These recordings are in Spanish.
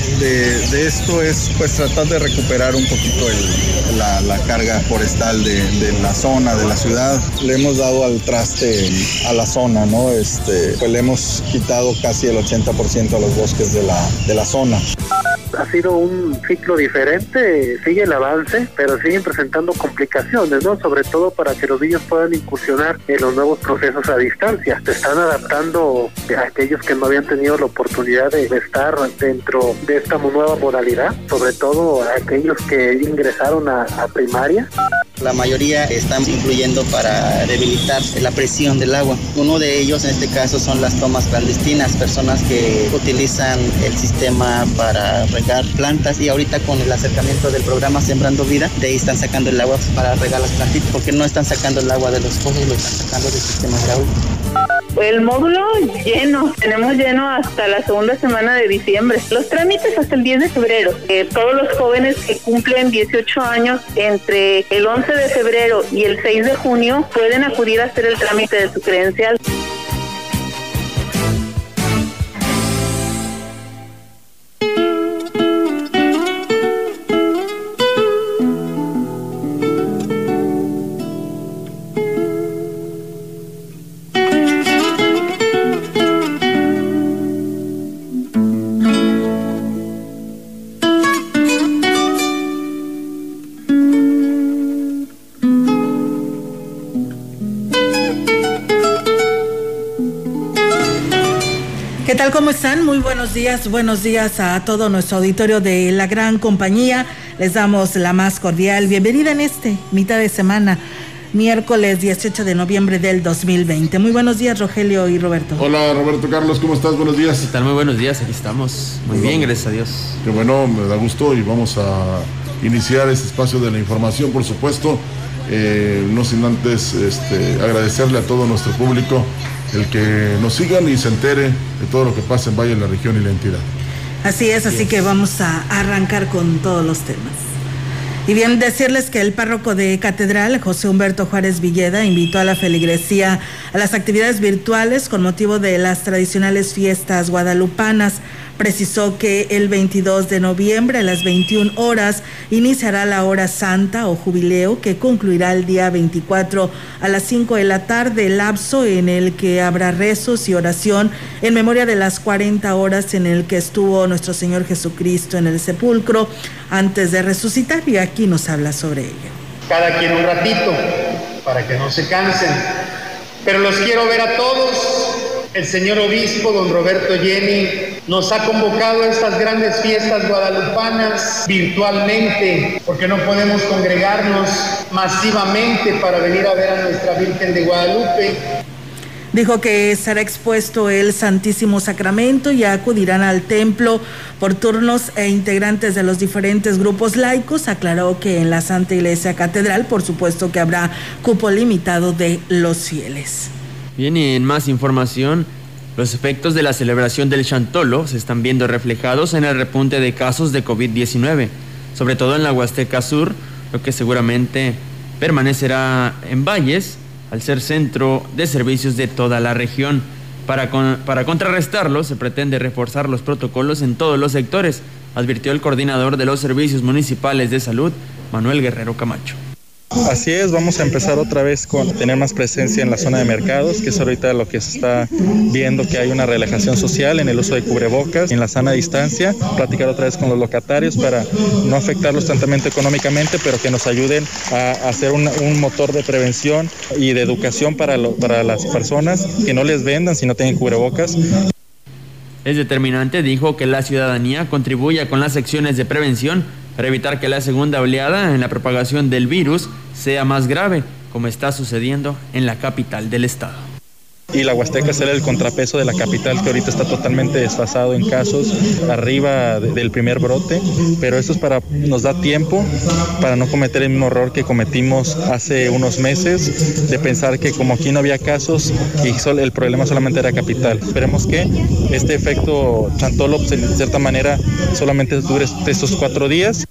Fin de, esto es pues tratar de recuperar un poquito la, carga forestal de, la zona, de la ciudad. Le hemos dado al traste a la zona, ¿no? Este, pues le hemos quitado casi el 80% a los bosques de la, de la zona ha sido un ciclo diferente, sigue el avance, pero siguen presentando complicaciones, ¿no? Sobre todo para que los niños puedan incursionar en los nuevos procesos a distancia. Se están adaptando a aquellos que no habían tenido la oportunidad de estar dentro de esta nueva modalidad, sobre todo a aquellos que ingresaron a, a primaria. La mayoría están influyendo para debilitar la presión del agua. Uno de ellos en este caso son las tomas clandestinas, personas que utilizan el sistema para regar plantas y ahorita con el acercamiento del programa Sembrando Vida, de ahí están sacando el agua para regar las plantitas, porque no están sacando el agua de los pozos, lo están sacando del sistema hidráulico. El módulo lleno, tenemos lleno hasta la segunda semana de diciembre. Los trámites hasta el 10 de febrero. Eh, todos los jóvenes que cumplen 18 años entre el 11 de febrero y el 6 de junio pueden acudir a hacer el trámite de su credencial. ¿Cómo están? Muy buenos días. Buenos días a todo nuestro auditorio de la gran compañía. Les damos la más cordial bienvenida en este mitad de semana, miércoles 18 de noviembre del 2020. Muy buenos días, Rogelio y Roberto. Hola, Roberto Carlos, ¿cómo estás? Buenos días. ¿Qué tal? Muy buenos días, aquí estamos. Muy bien, gracias a Dios. Qué bueno, me da gusto y vamos a iniciar este espacio de la información, por supuesto. Eh, no sin antes este, agradecerle a todo nuestro público el que nos sigan y se entere de todo lo que pasa en Valle, la región y la entidad. Así es, así que vamos a arrancar con todos los temas. Y bien, decirles que el párroco de Catedral, José Humberto Juárez Villeda, invitó a la feligresía a las actividades virtuales con motivo de las tradicionales fiestas guadalupanas. Precisó que el 22 de noviembre a las 21 horas iniciará la hora santa o jubileo que concluirá el día 24 a las 5 de la tarde, lapso en el que habrá rezos y oración en memoria de las 40 horas en el que estuvo nuestro Señor Jesucristo en el sepulcro antes de resucitar. Y aquí nos habla sobre ello. Cada quien un ratito para que no se cansen, pero los quiero ver a todos. El señor obispo, don Roberto Jenny, nos ha convocado a estas grandes fiestas guadalupanas virtualmente, porque no podemos congregarnos masivamente para venir a ver a nuestra Virgen de Guadalupe. Dijo que será expuesto el Santísimo Sacramento y acudirán al templo por turnos e integrantes de los diferentes grupos laicos. Aclaró que en la Santa Iglesia Catedral, por supuesto que habrá cupo limitado de los fieles. Bien, y en más información, los efectos de la celebración del Chantolo se están viendo reflejados en el repunte de casos de COVID-19, sobre todo en la Huasteca Sur, lo que seguramente permanecerá en Valles al ser centro de servicios de toda la región. Para, para contrarrestarlo, se pretende reforzar los protocolos en todos los sectores, advirtió el coordinador de los servicios municipales de salud, Manuel Guerrero Camacho. Así es, vamos a empezar otra vez con tener más presencia en la zona de mercados, que es ahorita lo que se está viendo que hay una relajación social en el uso de cubrebocas, en la sana distancia, platicar otra vez con los locatarios para no afectarlos tantamente económicamente, pero que nos ayuden a hacer un, motor de prevención y de educación para, para las personas que no les vendan si no tienen cubrebocas. Es determinante, dijo, que la ciudadanía contribuya con las secciones de prevención para evitar que la segunda oleada en la propagación del virus sea más grave, como está sucediendo en la capital del estado y la Huasteca será el contrapeso de la capital que ahorita está totalmente desfasado en casos arriba del primer brote, pero eso es para nos da tiempo para no cometer el mismo error que cometimos hace unos meses de pensar que como aquí no había casos y el problema solamente era capital. Esperemos que este efecto Chantolo pues, en cierta manera solamente dure estos cuatro días.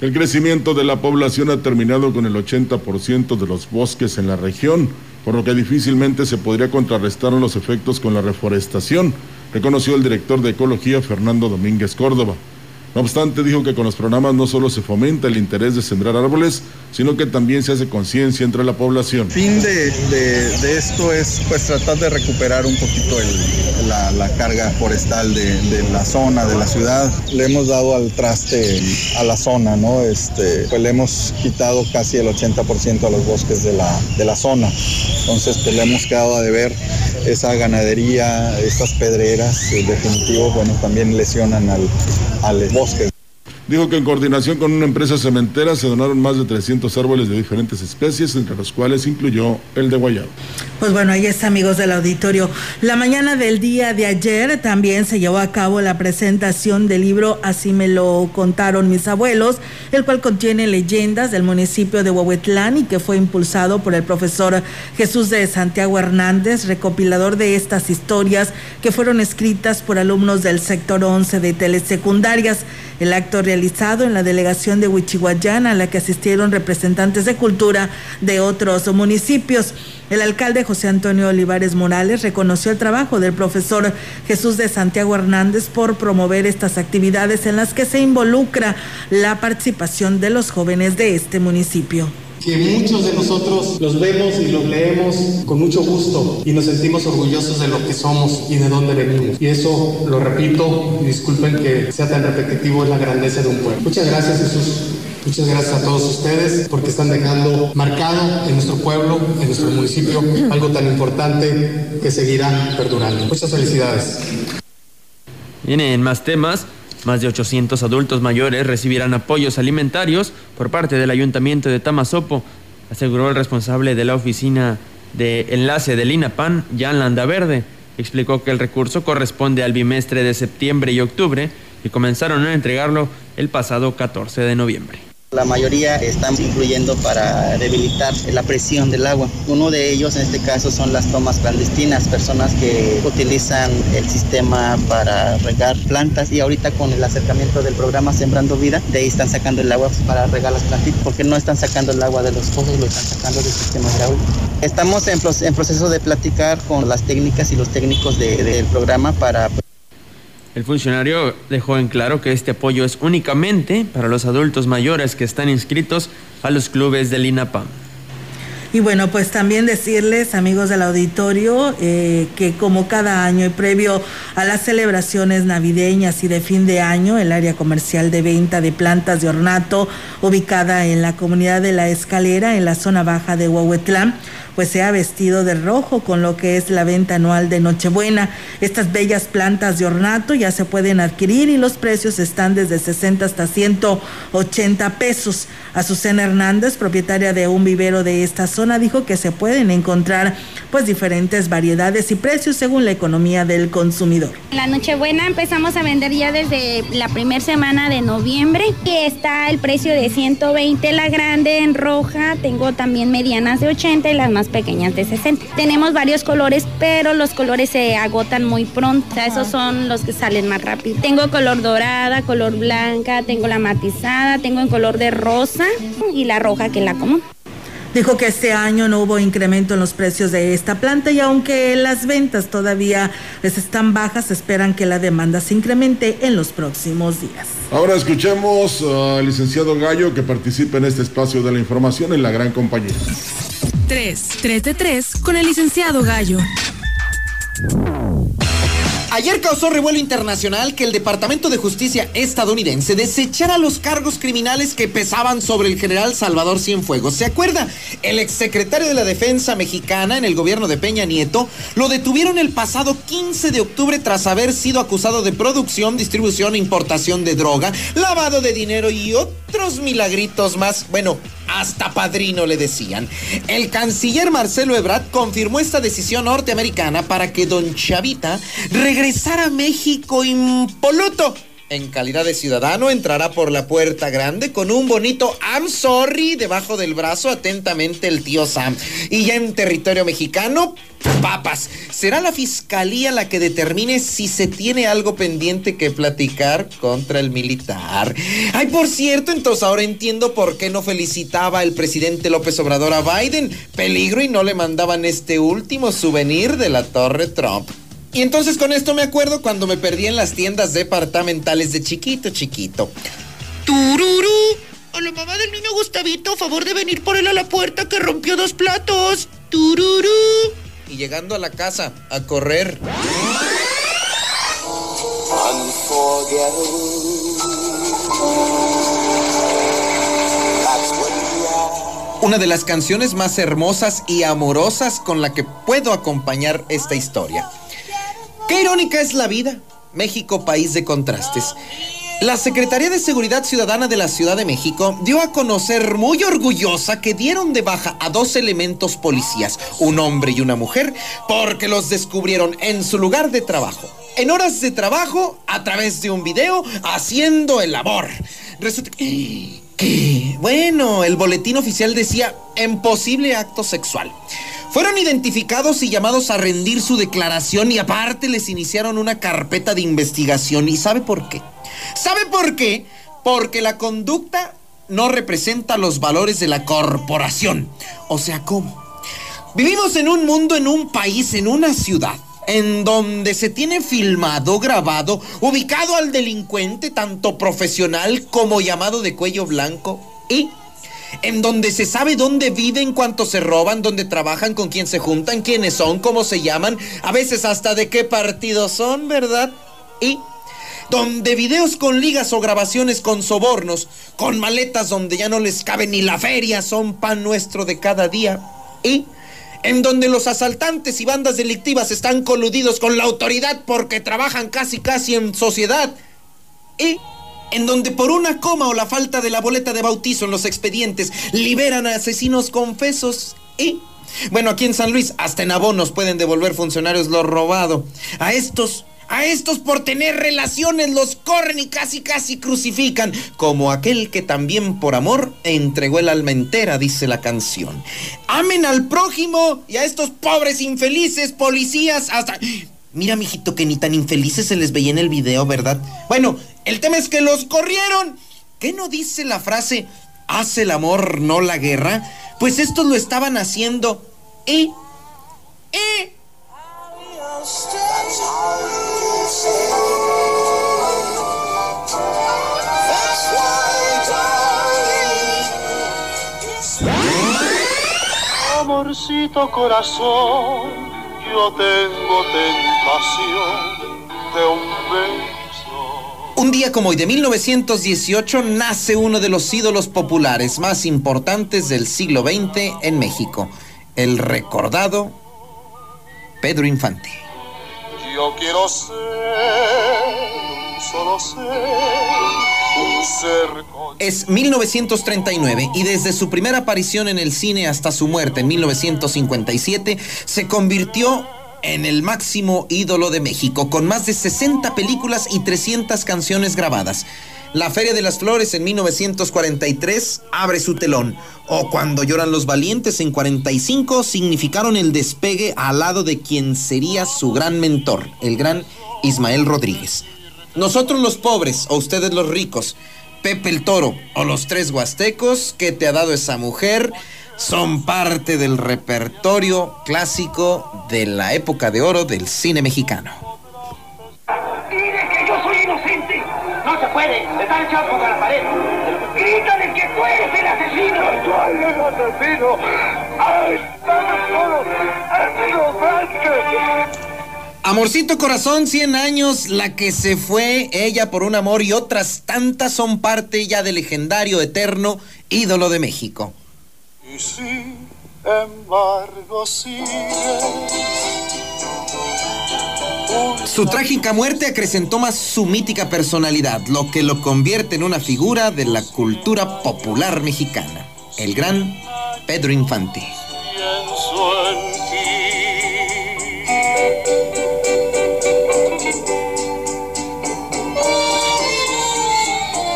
El crecimiento de la población ha terminado con el 80% de los bosques en la región por lo que difícilmente se podría contrarrestar los efectos con la reforestación, reconoció el director de Ecología Fernando Domínguez Córdoba. No obstante, dijo que con los programas no solo se fomenta el interés de sembrar árboles, sino que también se hace conciencia entre la población. Fin de, esto es pues tratar de recuperar un poquito la, carga forestal de, la zona, de la ciudad. Le hemos dado al traste a la zona, ¿no? Este, pues le hemos quitado casi el 80% a los bosques de la, de la zona. Entonces pues le hemos quedado a deber esa ganadería, estas pedreras, en definitivo, bueno, también lesionan al bosque. Austin. Dijo que en coordinación con una empresa cementera se donaron más de 300 árboles de diferentes especies, entre los cuales incluyó el de guayabo. Pues bueno, ahí está, amigos del auditorio. La mañana del día de ayer también se llevó a cabo la presentación del libro Así me lo contaron mis abuelos, el cual contiene leyendas del municipio de Huehuetlán y que fue impulsado por el profesor Jesús de Santiago Hernández, recopilador de estas historias que fueron escritas por alumnos del sector 11 de telesecundarias. El acto realizado en la delegación de Huichihuayán, a la que asistieron representantes de cultura de otros municipios. El alcalde José Antonio Olivares Morales reconoció el trabajo del profesor Jesús de Santiago Hernández por promover estas actividades en las que se involucra la participación de los jóvenes de este municipio que muchos de nosotros los vemos y los leemos con mucho gusto y nos sentimos orgullosos de lo que somos y de dónde venimos. Y eso, lo repito, disculpen que sea tan repetitivo, es la grandeza de un pueblo. Muchas gracias Jesús. Muchas gracias a todos ustedes porque están dejando marcado en nuestro pueblo, en nuestro municipio, algo tan importante que seguirá perdurando. Muchas felicidades. Vienen más temas. Más de 800 adultos mayores recibirán apoyos alimentarios por parte del Ayuntamiento de Tamazopo, aseguró el responsable de la oficina de enlace del INAPAN, Jan Landaverde. Explicó que el recurso corresponde al bimestre de septiembre y octubre y comenzaron a entregarlo el pasado 14 de noviembre. La mayoría están influyendo para debilitar la presión del agua. Uno de ellos en este caso son las tomas clandestinas, personas que utilizan el sistema para regar plantas y ahorita con el acercamiento del programa Sembrando Vida, de ahí están sacando el agua para regar las plantitas, porque no están sacando el agua de los pozos, lo están sacando del sistema hidráulico. Estamos en, proceso de platicar con las técnicas y los técnicos del programa para... El funcionario dejó en claro que este apoyo es únicamente para los adultos mayores que están inscritos a los clubes del INAPAM. Y bueno, pues también decirles, amigos del auditorio, eh, que como cada año y previo a las celebraciones navideñas y de fin de año, el área comercial de venta de plantas de ornato, ubicada en la comunidad de La Escalera, en la zona baja de Huahuetlán, pues se ha vestido de rojo con lo que es la venta anual de Nochebuena. Estas bellas plantas de ornato ya se pueden adquirir y los precios están desde 60 hasta 180 pesos. Azucena Hernández, propietaria de un vivero de esta zona, dijo que se pueden encontrar pues diferentes variedades y precios según la economía del consumidor. La Nochebuena empezamos a vender ya desde la primera semana de noviembre y está el precio de 120 la grande en roja, tengo también medianas de 80 y las más pequeñas de 60. Tenemos varios colores, pero los colores se agotan muy pronto. O sea, esos son los que salen más rápido. Tengo color dorada, color blanca, tengo la matizada, tengo en color de rosa y la roja que es la común. Dijo que este año no hubo incremento en los precios de esta planta y aunque las ventas todavía les están bajas, esperan que la demanda se incremente en los próximos días. Ahora escuchemos al licenciado Gallo que participa en este espacio de la información en la gran compañía. 3, 3 de 3 con el licenciado Gallo. Ayer causó revuelo internacional que el Departamento de Justicia estadounidense desechara los cargos criminales que pesaban sobre el general Salvador Cienfuegos. ¿Se acuerda? El exsecretario de la Defensa mexicana en el gobierno de Peña Nieto lo detuvieron el pasado 15 de octubre tras haber sido acusado de producción, distribución importación de droga, lavado de dinero y otros milagritos más. Bueno, hasta padrino le decían. El canciller Marcelo Ebrard confirmó esta decisión norteamericana para que don Chavita regresara a México impoluto. En calidad de ciudadano entrará por la puerta grande con un bonito I'm sorry debajo del brazo atentamente el tío Sam. Y ya en territorio mexicano, papas. Será la fiscalía la que determine si se tiene algo pendiente que platicar contra el militar. Ay, por cierto, entonces ahora entiendo por qué no felicitaba el presidente López Obrador a Biden. Peligro y no le mandaban este último souvenir de la Torre Trump. Y entonces con esto me acuerdo cuando me perdí en las tiendas departamentales de chiquito, chiquito. ¡Tururú! A la mamá del niño Gustavito, favor de venir por él a la puerta que rompió dos platos. ¡Tururú! Y llegando a la casa, a correr. Una de las canciones más hermosas y amorosas con la que puedo acompañar esta historia. Qué irónica es la vida. México, país de contrastes. La Secretaría de Seguridad Ciudadana de la Ciudad de México dio a conocer muy orgullosa que dieron de baja a dos elementos policías, un hombre y una mujer, porque los descubrieron en su lugar de trabajo, en horas de trabajo, a través de un video, haciendo el labor. Resulta que, bueno, el boletín oficial decía en posible acto sexual. Fueron identificados y llamados a rendir su declaración y aparte les iniciaron una carpeta de investigación. ¿Y sabe por qué? ¿Sabe por qué? Porque la conducta no representa los valores de la corporación. O sea, ¿cómo? Vivimos en un mundo, en un país, en una ciudad en donde se tiene filmado, grabado, ubicado al delincuente, tanto profesional como llamado de cuello blanco, y en donde se sabe dónde viven, cuánto se roban, dónde trabajan, con quién se juntan, quiénes son, cómo se llaman, a veces hasta de qué partido son, ¿verdad? Y donde videos con ligas o grabaciones con sobornos, con maletas donde ya no les cabe ni la feria, son pan nuestro de cada día. Y en donde los asaltantes y bandas delictivas están coludidos con la autoridad porque trabajan casi casi en sociedad. Y en donde por una coma o la falta de la boleta de bautizo en los expedientes liberan a asesinos confesos. Y bueno, aquí en San Luis hasta en abonos pueden devolver funcionarios lo robado. A estos a estos por tener relaciones los corren y casi casi crucifican, como aquel que también por amor entregó el alma entera, dice la canción. Amen al prójimo y a estos pobres infelices policías hasta... Mira, mijito, que ni tan infelices se les veía en el video, ¿verdad? Bueno, el tema es que los corrieron. ¿Qué no dice la frase, hace el amor, no la guerra? Pues estos lo estaban haciendo y... y... Amorcito corazón, yo tengo de un beso. Un día como hoy de 1918 nace uno de los ídolos populares más importantes del siglo XX en México, el recordado Pedro Infante. Yo quiero ser un solo ser, un ser con... Es 1939 y desde su primera aparición en el cine hasta su muerte en 1957 se convirtió en el máximo ídolo de México, con más de 60 películas y 300 canciones grabadas. La Feria de las Flores en 1943 abre su telón. O Cuando lloran los valientes en 45 significaron el despegue al lado de quien sería su gran mentor, el gran Ismael Rodríguez. Nosotros los pobres, o ustedes los ricos, Pepe el Toro, o los tres huastecos, ¿qué te ha dado esa mujer? Son parte del repertorio clásico de la época de oro del cine mexicano. ¡Dile que yo soy inocente! ¡No se puede! ¡Están echados contra la pared! ¡Grítale que tú eres el asesino! ¡Yo soy el asesino! Amorcito Corazón, 100 años, la que se fue, ella por un amor y otras tantas son parte ya del legendario eterno ídolo de México. Y sin embargo sigue. Su trágica muerte acrecentó más su mítica personalidad, lo que lo convierte en una figura de la cultura popular mexicana, el gran Pedro Infante.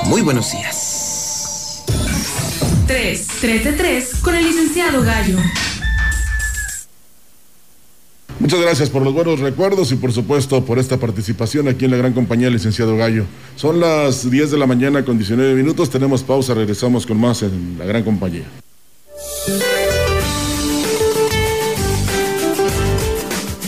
Muy buenos días. 3, 3 de 3 con el licenciado Gallo. Muchas gracias por los buenos recuerdos y por supuesto por esta participación aquí en la gran compañía Licenciado Gallo. Son las 10 de la mañana con 19 minutos, tenemos pausa, regresamos con más en la gran compañía.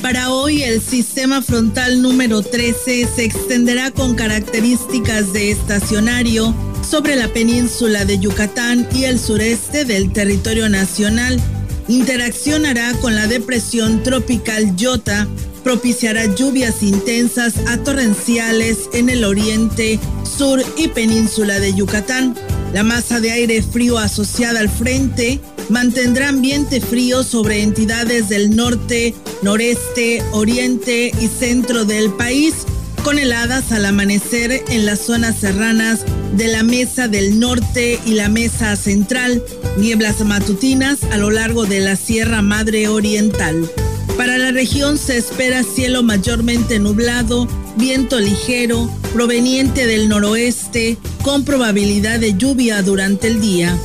Para hoy el sistema frontal número 13 se extenderá con características de estacionario sobre la península de Yucatán y el sureste del territorio nacional. Interaccionará con la depresión tropical Yota, propiciará lluvias intensas a torrenciales en el oriente, sur y península de Yucatán. La masa de aire frío asociada al frente mantendrá ambiente frío sobre entidades del norte, noreste, oriente y centro del país, con heladas al amanecer en las zonas serranas de la Mesa del Norte y la Mesa Central, nieblas matutinas a lo largo de la Sierra Madre Oriental. Para la región se espera cielo mayormente nublado, viento ligero, proveniente del noroeste, con probabilidad de lluvia durante el día.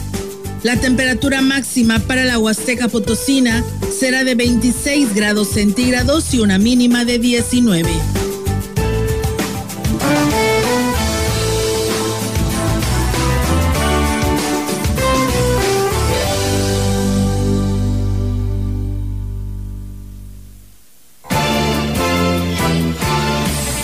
La temperatura máxima para la Huasteca Potosina será de 26 grados centígrados y una mínima de 19.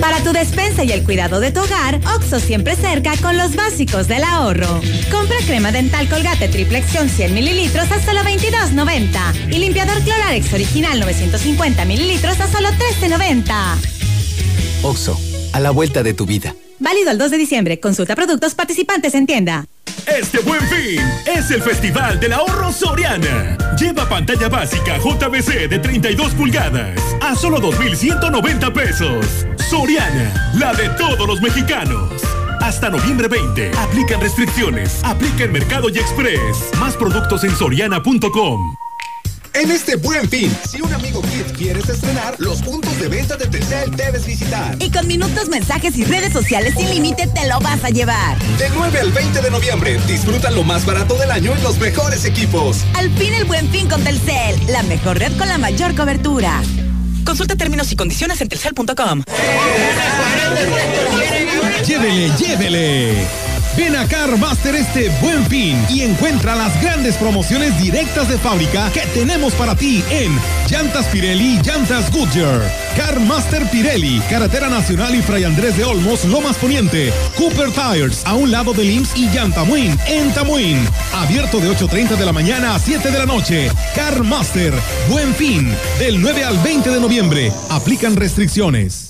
Para tu despensa y el cuidado de tu hogar, OXO siempre cerca con los básicos del ahorro. Compra crema dental colgate triple acción 100 mililitros a solo 22.90 y limpiador Cloralex original 950 mililitros a solo 13.90. OXO, a la vuelta de tu vida. Válido el 2 de diciembre. Consulta productos participantes en tienda. Este buen fin es el Festival del Ahorro Soriana. Lleva pantalla básica JBC de 32 pulgadas a solo 2,190 pesos. Soriana, la de todos los mexicanos. Hasta noviembre 20. Aplican restricciones. Aplica en Mercado y Express. Más productos en soriana.com. En este buen fin, si un amigo Kit quieres estrenar, los puntos de venta de Telcel debes visitar. Y con minutos, mensajes y redes sociales sin límite te lo vas a llevar. De 9 al 20 de noviembre, disfruta lo más barato del año en los mejores equipos. Al fin el buen fin con Telcel, la mejor red con la mayor cobertura. Consulta términos y condiciones en telcel.com. Llévele, llévele. Ven a CarMaster este buen fin y encuentra las grandes promociones directas de fábrica que tenemos para ti en Llantas Pirelli Llantas Goodyear. CarMaster Pirelli, Carretera Nacional y Fray Andrés de Olmos, Lomas Poniente. Cooper Tires, a un lado del IMSS y Llantamuin, en Tamuín. Abierto de 8.30 de la mañana a 7 de la noche. CarMaster, buen fin, del 9 al 20 de noviembre. Aplican restricciones.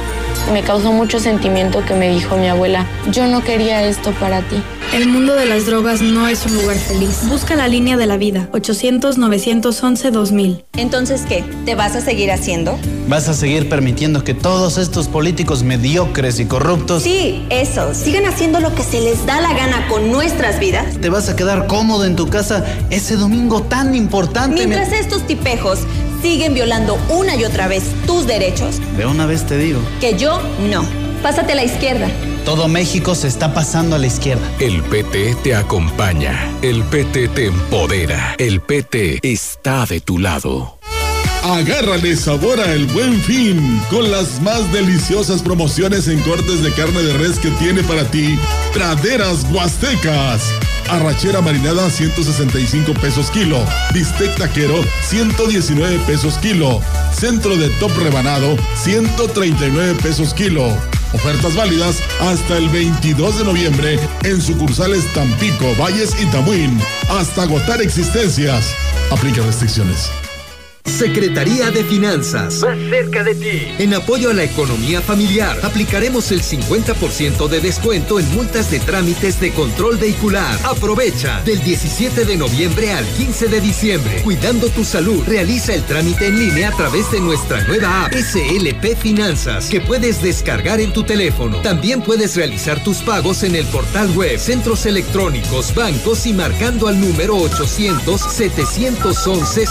Me causó mucho sentimiento que me dijo mi abuela, yo no quería esto para ti. El mundo de las drogas no es un lugar feliz. Busca la línea de la vida, 800-911-2000. Entonces, ¿qué? ¿Te vas a seguir haciendo? ¿Vas a seguir permitiendo que todos estos políticos mediocres y corruptos... Sí, eso. Sigan haciendo lo que se les da la gana con nuestras vidas. ¿Te vas a quedar cómodo en tu casa ese domingo tan importante? Mientras estos tipejos siguen violando una y otra vez tus derechos. De una vez te digo. Que yo no. Pásate a la izquierda. Todo México se está pasando a la izquierda. El PT te acompaña. El PT te empodera. El PT está de tu lado. Agárrale sabor a El Buen Fin con las más deliciosas promociones en cortes de carne de res que tiene para ti Praderas Huastecas. Arrachera marinada 165 pesos kilo. Bistec taquero 119 pesos kilo. Centro de top rebanado 139 pesos kilo. Ofertas válidas hasta el 22 de noviembre en sucursales Tampico, Valles y Tamuín. Hasta agotar existencias. Aplica restricciones. Secretaría de Finanzas. Más cerca de ti. En apoyo a la economía familiar, aplicaremos el 50% de descuento en multas de trámites de control vehicular. Aprovecha del 17 de noviembre al 15 de diciembre. Cuidando tu salud, realiza el trámite en línea a través de nuestra nueva app SLP Finanzas, que puedes descargar en tu teléfono. También puedes realizar tus pagos en el portal web, centros electrónicos, bancos y marcando al número 800 711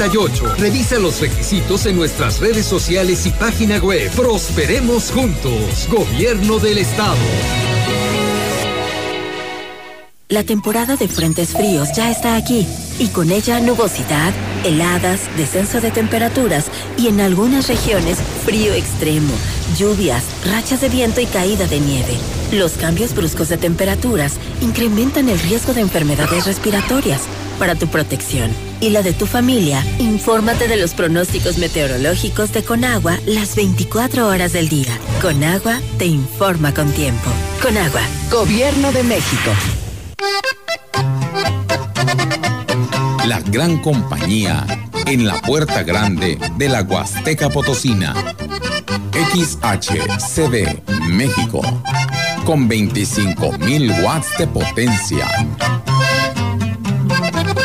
7078. Revisa los requisitos en nuestras redes sociales y página web. Prosperemos juntos. Gobierno del Estado. La temporada de frentes fríos ya está aquí y con ella nubosidad, heladas, descenso de temperaturas y en algunas regiones frío extremo, lluvias, rachas de viento y caída de nieve. Los cambios bruscos de temperaturas incrementan el riesgo de enfermedades respiratorias. Para tu protección y la de tu familia, infórmate de los pronósticos meteorológicos de Conagua las 24 horas del día. Conagua te informa con tiempo. Conagua, Gobierno de México. La gran compañía en la puerta grande de la Huasteca Potosina. XHCD México con 25.000 watts de potencia.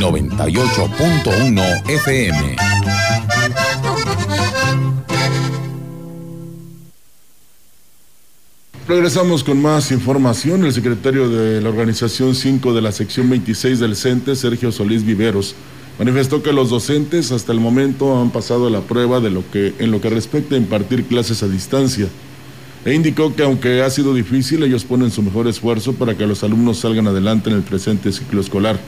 98.1 FM. Regresamos con más información. El secretario de la Organización 5 de la sección 26 del CENTE, Sergio Solís Viveros, manifestó que los docentes hasta el momento han pasado la prueba de lo que, en lo que respecta a impartir clases a distancia. E indicó que aunque ha sido difícil, ellos ponen su mejor esfuerzo para que los alumnos salgan adelante en el presente ciclo escolar.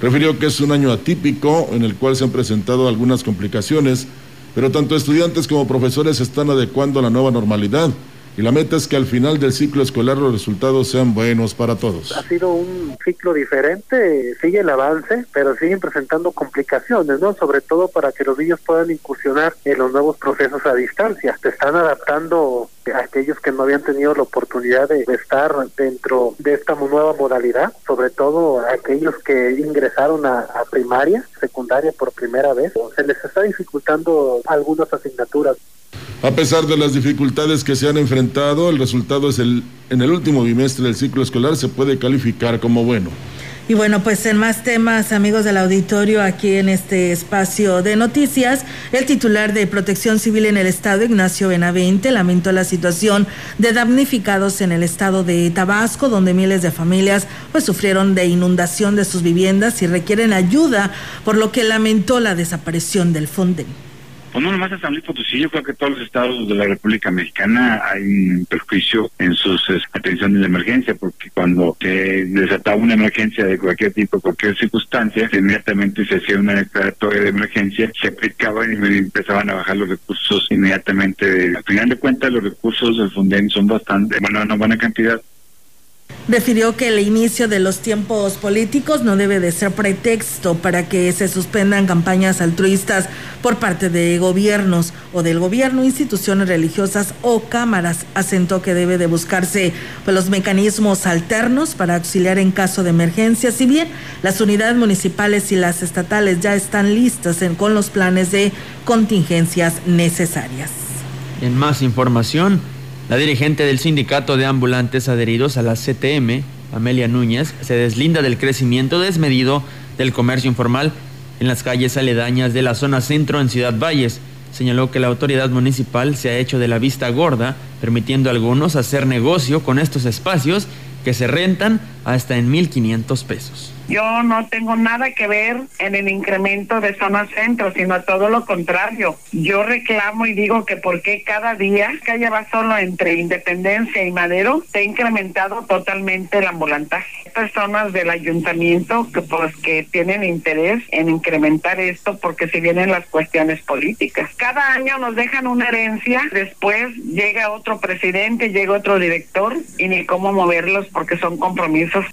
Refirió que es un año atípico en el cual se han presentado algunas complicaciones, pero tanto estudiantes como profesores se están adecuando a la nueva normalidad y la meta es que al final del ciclo escolar los resultados sean buenos para todos. Ha sido un ciclo diferente, sigue el avance, pero siguen presentando complicaciones, ¿no? Sobre todo para que los niños puedan incursionar en los nuevos procesos a distancia. Se están adaptando a aquellos que no habían tenido la oportunidad de estar dentro de esta nueva modalidad, sobre todo aquellos que ingresaron a, a primaria, secundaria por primera vez. Se les está dificultando algunas asignaturas. A pesar de las dificultades que se han enfrentado, el resultado es el en el último bimestre del ciclo escolar se puede calificar como bueno. Y bueno, pues en más temas, amigos del auditorio, aquí en este espacio de noticias, el titular de Protección Civil en el Estado, Ignacio Benavente, lamentó la situación de damnificados en el estado de Tabasco, donde miles de familias pues sufrieron de inundación de sus viviendas y requieren ayuda, por lo que lamentó la desaparición del Fonden pues no nomás a San Luis Potosí, yo creo que todos los estados de la República Mexicana hay un perjuicio en sus atenciones de emergencia, porque cuando se desataba una emergencia de cualquier tipo, cualquier circunstancia, inmediatamente se hacía una declaratoria de emergencia, se aplicaban y empezaban a bajar los recursos inmediatamente. Al final de cuentas, los recursos del Fonden son bastante, bueno, una buena cantidad, refirió que el inicio de los tiempos políticos no debe de ser pretexto para que se suspendan campañas altruistas por parte de gobiernos o del gobierno, instituciones religiosas o cámaras. Asentó que debe de buscarse pues, los mecanismos alternos para auxiliar en caso de emergencia, si bien las unidades municipales y las estatales ya están listas con los planes de contingencias necesarias. En más información, la dirigente del sindicato de ambulantes adheridos a la CTM, Amelia Núñez, se deslinda del crecimiento desmedido del comercio informal en las calles aledañas de la zona centro en Ciudad Valles. Señaló que la autoridad municipal se ha hecho de la vista gorda, permitiendo a algunos hacer negocio con estos espacios que se rentan hasta en 1.500 pesos. Yo no tengo nada que ver en el incremento de zona centro, sino todo lo contrario. Yo reclamo y digo que porque cada día que va solo entre Independencia y Madero se ha incrementado totalmente el ambulantaje. Personas del ayuntamiento que pues que tienen interés en incrementar esto porque si vienen las cuestiones políticas. Cada año nos dejan una herencia, después llega otro presidente, llega otro director y ni cómo moverlos porque son compromisos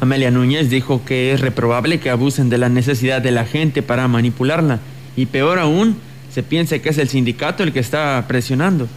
Amelia Núñez dijo que es reprobable que abusen de la necesidad de la gente para manipularla. Y peor aún, se piense que es el sindicato el que está presionando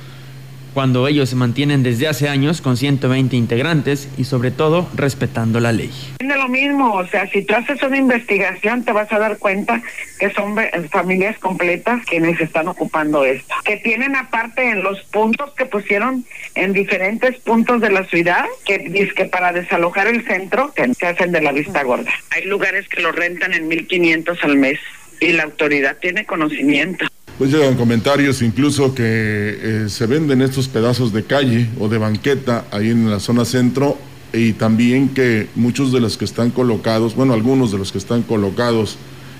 cuando ellos se mantienen desde hace años con 120 integrantes y sobre todo respetando la ley. Tiene lo mismo, o sea, si tú haces una investigación te vas a dar cuenta que son familias completas quienes están ocupando esto, que tienen aparte en los puntos que pusieron en diferentes puntos de la ciudad, que dice que para desalojar el centro se hacen de la vista gorda. Hay lugares que lo rentan en 1500 al mes y la autoridad tiene conocimiento. Pues llegan comentarios incluso que eh, se venden estos pedazos de calle o de banqueta ahí en la zona centro y también que muchos de los que están colocados, bueno, algunos de los que están colocados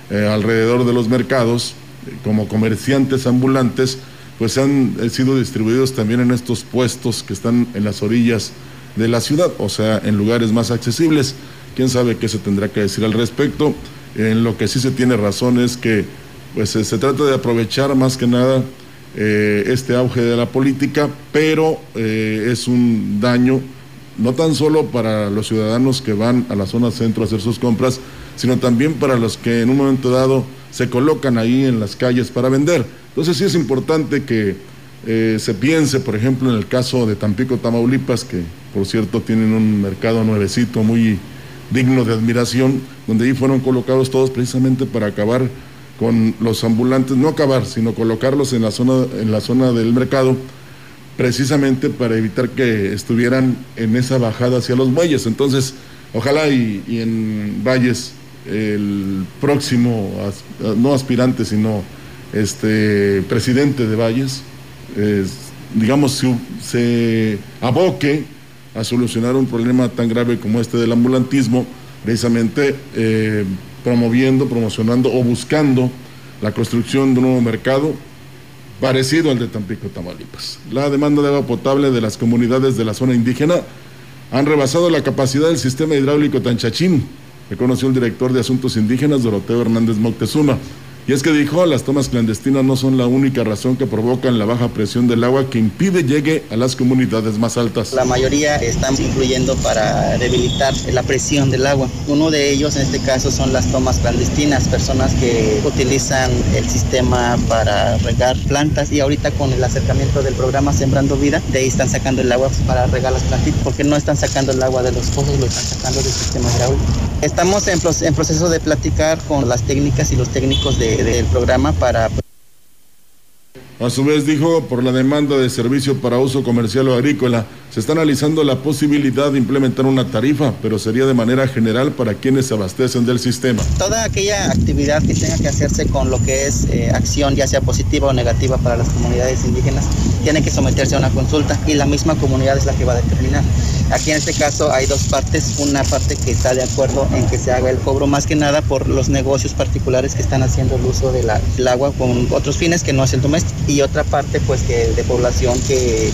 eh, alrededor de los mercados eh, como comerciantes ambulantes, pues han sido distribuidos también en estos puestos que están en las orillas de la ciudad, o sea, en lugares más accesibles. ¿Quién sabe qué se tendrá que decir al respecto? En lo que sí se tiene razón es que pues se trata de aprovechar más que nada eh, este auge de la política, pero eh, es un daño no tan solo para los ciudadanos que van a la zona centro a hacer sus compras, sino también para los que en un momento dado se colocan ahí en las calles para vender. Entonces sí es importante que eh, se piense, por ejemplo, en el caso de Tampico, Tamaulipas, que por cierto tienen un mercado nuevecito muy digno de admiración, donde ahí fueron colocados todos precisamente para acabar con los ambulantes, no acabar, sino colocarlos en la zona, en la zona del mercado, precisamente para evitar que estuvieran en esa bajada hacia los muelles. Entonces, ojalá y, en Valles el próximo, no aspirante, sino este presidente de Valles, digamos, se, se aboque a solucionar un problema tan grave como este del ambulantismo, precisamente eh, promoviendo, promocionando o buscando la construcción de un nuevo mercado parecido al de Tampico, Tamaulipas. La demanda de agua potable de las comunidades de la zona indígena han rebasado la capacidad del sistema hidráulico Tanchachín, reconoció el director de Asuntos Indígenas, Doroteo Hernández Moctezuma. Y es que dijo, las tomas clandestinas no son la única razón que provocan la baja presión del agua que impide llegue a las comunidades más altas. La mayoría están influyendo para debilitar la presión del agua. Uno de ellos en este caso son las tomas clandestinas, personas que utilizan el sistema para regar plantas y ahorita con el acercamiento del programa Sembrando Vida, de ahí están sacando el agua para regar las plantitas, porque no están sacando el agua de los pozos, lo están sacando del sistema hidráulico. Estamos en, en proceso de platicar con las técnicas y los técnicos de del programa para... A su vez dijo, por la demanda de servicio para uso comercial o agrícola, se está analizando la posibilidad de implementar una tarifa, pero sería de manera general para quienes se abastecen del sistema. Toda aquella actividad que tenga que hacerse con lo que es eh, acción, ya sea positiva o negativa para las comunidades indígenas, tiene que someterse a una consulta y la misma comunidad es la que va a determinar. Aquí en este caso hay dos partes, una parte que está de acuerdo en que se haga el cobro más que nada por los negocios particulares que están haciendo el uso del agua con otros fines que no es el doméstico. Y otra parte pues que de población que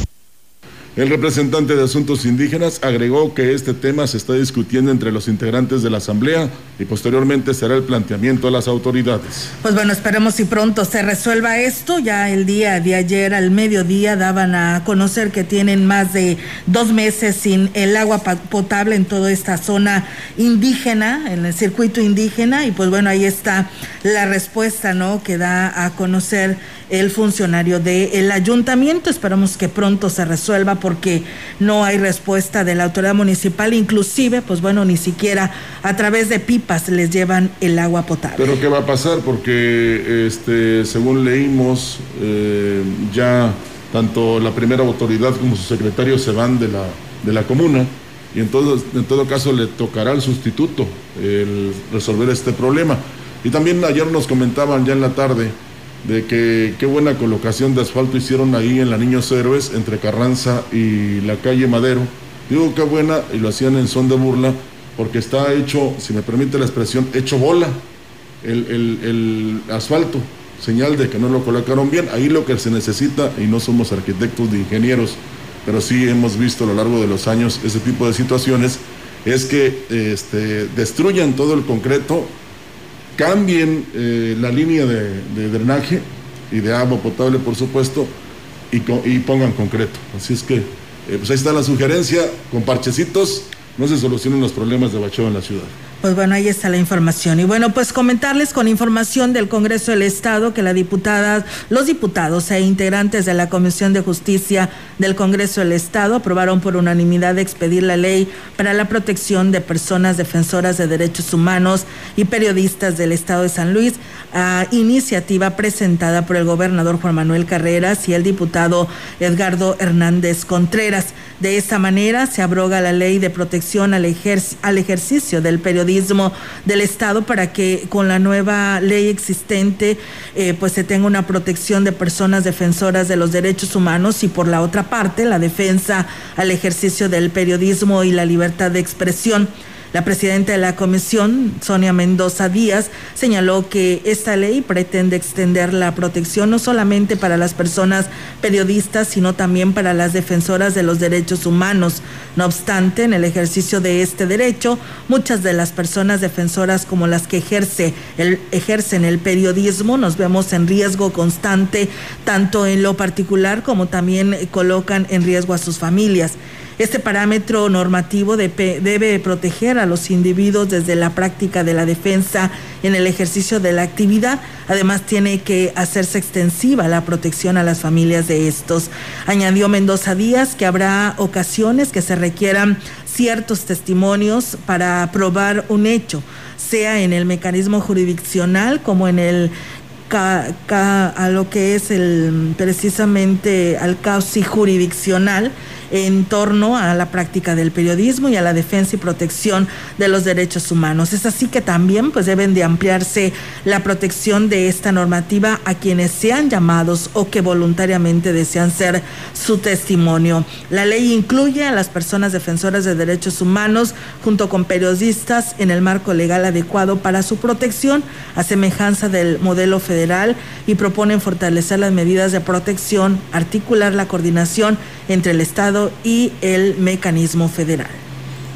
el representante de Asuntos Indígenas agregó que este tema se está discutiendo entre los integrantes de la Asamblea y posteriormente será el planteamiento a las autoridades. Pues bueno, esperemos si pronto se resuelva esto. Ya el día de ayer al mediodía daban a conocer que tienen más de dos meses sin el agua potable en toda esta zona indígena, en el circuito indígena. Y pues bueno, ahí está la respuesta, ¿no? Que da a conocer el funcionario del ayuntamiento. Esperamos que pronto se resuelva porque no hay respuesta de la autoridad municipal, inclusive, pues bueno, ni siquiera a través de pipas les llevan el agua potable. Pero ¿qué va a pasar? Porque este, según leímos, eh, ya tanto la primera autoridad como su secretario se van de la, de la comuna y en todo, en todo caso le tocará al sustituto el resolver este problema. Y también ayer nos comentaban ya en la tarde, de que qué buena colocación de asfalto hicieron ahí en la Niños Héroes, entre Carranza y la calle Madero. Digo qué buena, y lo hacían en son de burla, porque está hecho, si me permite la expresión, hecho bola el, asfalto, señal de que no lo colocaron bien. Ahí lo que se necesita, y no somos arquitectos ni ingenieros, pero sí hemos visto a lo largo de los años ese tipo de situaciones, es que este, destruyan todo el concreto cambien eh, la línea de, drenaje y de agua potable, por supuesto, y, y pongan concreto. Así es que, eh, pues ahí está la sugerencia, con parchecitos no se solucionan los problemas de bacheo en la ciudad. Pues bueno, ahí está la información. Y bueno, pues comentarles con información del Congreso del Estado que la diputada, los diputados e integrantes de la Comisión de Justicia del Congreso del Estado aprobaron por unanimidad expedir la ley para la protección de personas defensoras de derechos humanos y periodistas del Estado de San Luis, a iniciativa presentada por el gobernador Juan Manuel Carreras y el diputado Edgardo Hernández Contreras. De esta manera se abroga la ley de protección al, al ejercicio del periodismo del Estado para que con la nueva ley existente eh, pues se tenga una protección de personas defensoras de los derechos humanos y por la otra parte la defensa al ejercicio del periodismo y la libertad de expresión. La presidenta de la comisión, Sonia Mendoza Díaz, señaló que esta ley pretende extender la protección no solamente para las personas periodistas, sino también para las defensoras de los derechos humanos. No obstante, en el ejercicio de este derecho, muchas de las personas defensoras como las que ejerce el, ejercen el periodismo nos vemos en riesgo constante, tanto en lo particular como también colocan en riesgo a sus familias. Este parámetro normativo debe proteger a los individuos desde la práctica de la defensa en el ejercicio de la actividad. Además, tiene que hacerse extensiva la protección a las familias de estos. Añadió Mendoza Díaz que habrá ocasiones que se requieran ciertos testimonios para probar un hecho, sea en el mecanismo jurisdiccional como en el a lo que es el precisamente al cauce jurisdiccional en torno a la práctica del periodismo y a la defensa y protección de los derechos humanos. Es así que también pues deben de ampliarse la protección de esta normativa a quienes sean llamados o que voluntariamente desean ser su testimonio. La ley incluye a las personas defensoras de derechos humanos junto con periodistas en el marco legal adecuado para su protección a semejanza del modelo federal y proponen fortalecer las medidas de protección, articular la coordinación entre el Estado y el mecanismo federal.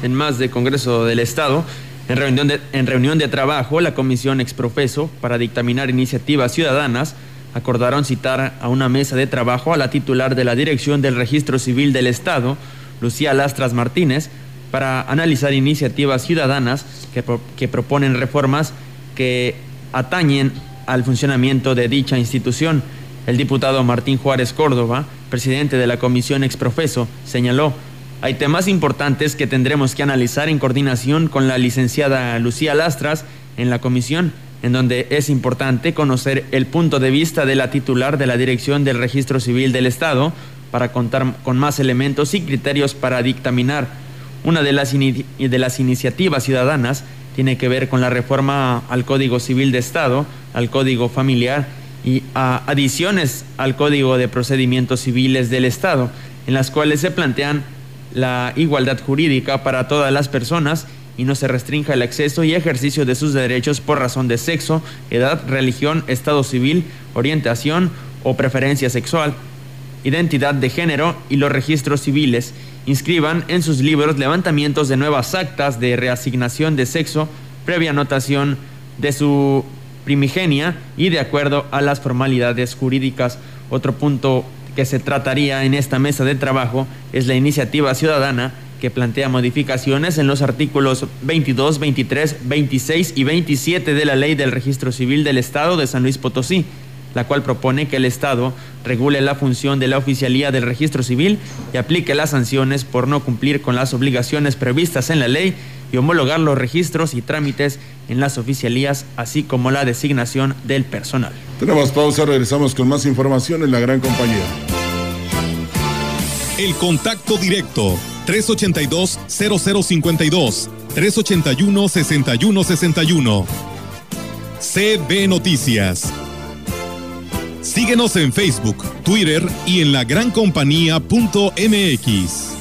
En más de Congreso del Estado, en reunión de, en reunión de trabajo, la Comisión Exprofeso para dictaminar iniciativas ciudadanas acordaron citar a una mesa de trabajo a la titular de la Dirección del Registro Civil del Estado, Lucía Lastras Martínez, para analizar iniciativas ciudadanas que, que proponen reformas que atañen al funcionamiento de dicha institución. El diputado Martín Juárez Córdoba presidente de la Comisión Exprofeso, señaló, hay temas importantes que tendremos que analizar en coordinación con la licenciada Lucía Lastras en la comisión, en donde es importante conocer el punto de vista de la titular de la Dirección del Registro Civil del Estado para contar con más elementos y criterios para dictaminar. Una de las, de las iniciativas ciudadanas tiene que ver con la reforma al Código Civil de Estado, al Código Familiar y a adiciones al Código de Procedimientos Civiles del Estado, en las cuales se plantean la igualdad jurídica para todas las personas y no se restrinja el acceso y ejercicio de sus derechos por razón de sexo, edad, religión, estado civil, orientación o preferencia sexual, identidad de género y los registros civiles. Inscriban en sus libros levantamientos de nuevas actas de reasignación de sexo previa anotación de su primigenia y de acuerdo a las formalidades jurídicas. Otro punto que se trataría en esta mesa de trabajo es la iniciativa ciudadana que plantea modificaciones en los artículos 22, 23, 26 y 27 de la Ley del Registro Civil del Estado de San Luis Potosí, la cual propone que el Estado regule la función de la oficialía del registro civil y aplique las sanciones por no cumplir con las obligaciones previstas en la ley y homologar los registros y trámites en las oficialías, así como la designación del personal. Tenemos pausa, regresamos con más información en la gran compañía. El contacto directo 382-0052, 381-6161. CB Noticias. Síguenos en Facebook, Twitter y en la lagrancompañía.mx.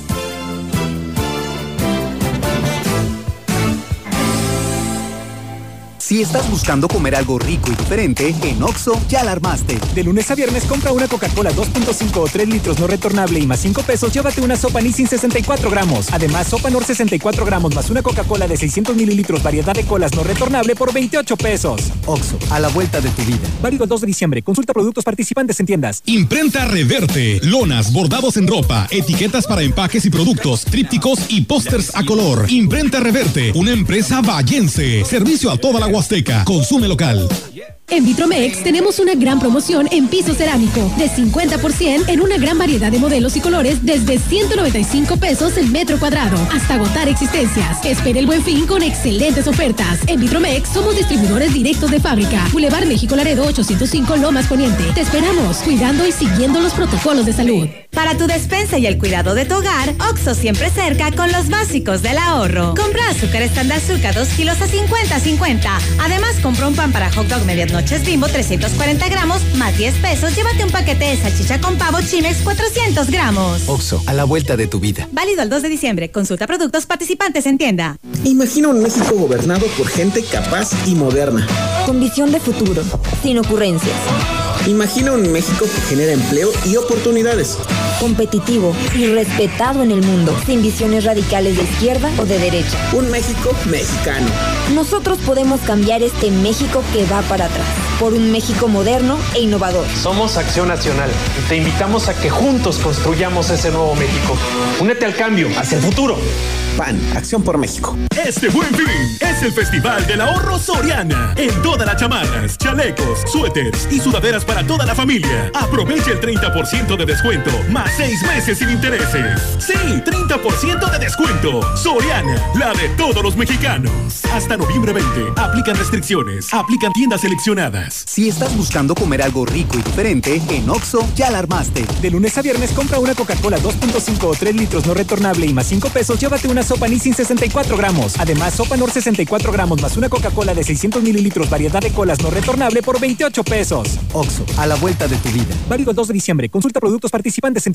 Si estás buscando comer algo rico y diferente, en Oxo ya la armaste. De lunes a viernes compra una Coca-Cola 2.5 o 3 litros no retornable y más 5 pesos, llévate una sopa Nissin 64 gramos. Además, sopa Nor 64 gramos más una Coca-Cola de 600 mililitros variedad de colas no retornable por 28 pesos. Oxo, a la vuelta de tu vida. Válido el 2 de diciembre. Consulta productos participantes en tiendas. Imprenta Reverte. Lonas, bordados en ropa, etiquetas para empaques y productos, trípticos y pósters a color. Imprenta Reverte, una empresa vallense. Servicio a toda la Azteca. Consume local. En Vitromex tenemos una gran promoción en piso cerámico de 50% en una gran variedad de modelos y colores desde 195 pesos el metro cuadrado hasta agotar existencias. Espera el buen fin con excelentes ofertas. En Vitromex somos distribuidores directos de fábrica. Boulevard México Laredo 805 Lomas Poniente. Te esperamos cuidando y siguiendo los protocolos de salud. Para tu despensa y el cuidado de tu hogar, Oxo siempre cerca con los básicos del ahorro. Compra azúcar estándar azúcar 2 kilos a 50-50. Además, compra un pan para hot dog medianoche noches bimbo 340 gramos más 10 pesos. Llévate un paquete de salchicha con pavo chimex 400 gramos. Oxo, a la vuelta de tu vida. Válido el 2 de diciembre. Consulta productos participantes en tienda. Imagina un México gobernado por gente capaz y moderna. Con visión de futuro, sin ocurrencias. Imagina un México que genera empleo y oportunidades. Competitivo y respetado en el mundo, sin visiones radicales de izquierda o de derecha. Un México mexicano. Nosotros podemos cambiar este México que va para atrás, por un México moderno e innovador. Somos Acción Nacional y te invitamos a que juntos construyamos ese nuevo México. Únete al cambio, hacia el futuro. PAN, Acción por México. Este buen fin es el Festival del Ahorro Soriana. En todas las chamarras, chalecos, suéteres y sudaderas para toda la familia. Aprovecha el 30% de descuento, más 6 meses sin intereses. Sí, 30% de descuento. Soriana, la de todos los mexicanos. Hasta noviembre 20. Aplican restricciones. Aplican tiendas seleccionadas. Si estás buscando comer algo rico y diferente, en Oxo ya la armaste. De lunes a viernes compra una Coca-Cola 2.5 o 3 litros no retornable y más 5 pesos, llévate una sopa Nissin 64 gramos. Además, sopa Nor 64 gramos más una Coca-Cola de 600 mililitros variedad de colas no retornable por 28 pesos. Oxo, a la vuelta de tu vida. Válido el 2 de diciembre. Consulta productos participantes en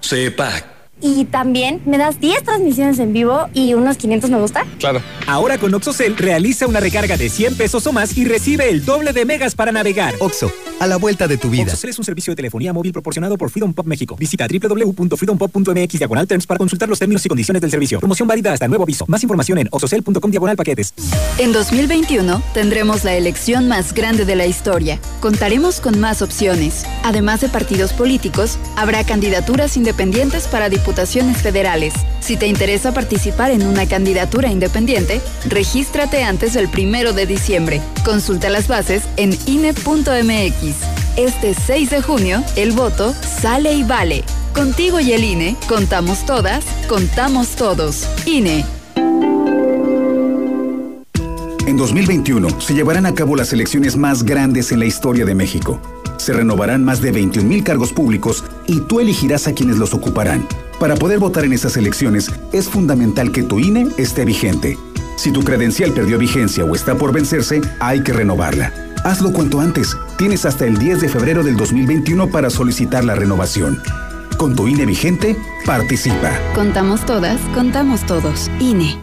CEPAC. Y también me das 10 transmisiones en vivo y unos 500 me gusta. Claro. Ahora con OxoCell realiza una recarga de 100 pesos o más y recibe el doble de megas para navegar. Oxo, a la vuelta de tu vida. es un servicio de telefonía móvil proporcionado por Freedom Pop México. Visita www.freedompop.mx diagonal terms para consultar los términos y condiciones del servicio. Promoción válida hasta nuevo aviso. Más información en oxocel.com diagonal paquetes. En 2021 tendremos la elección más grande de la historia. Contaremos con más opciones. Además de partidos políticos, habrá candidaturas independientes para diputaciones federales. Si te interesa participar en una candidatura independiente, regístrate antes del primero de diciembre. Consulta las bases en INE.mx. Este 6 de junio, el voto sale y vale. Contigo y el INE, contamos todas, contamos todos. INE. En 2021 se llevarán a cabo las elecciones más grandes en la historia de México. Se renovarán más de 21 cargos públicos y tú elegirás a quienes los ocuparán. Para poder votar en esas elecciones es fundamental que tu INE esté vigente. Si tu credencial perdió vigencia o está por vencerse, hay que renovarla. Hazlo cuanto antes. Tienes hasta el 10 de febrero del 2021 para solicitar la renovación. Con tu INE vigente, participa. Contamos todas, contamos todos. INE.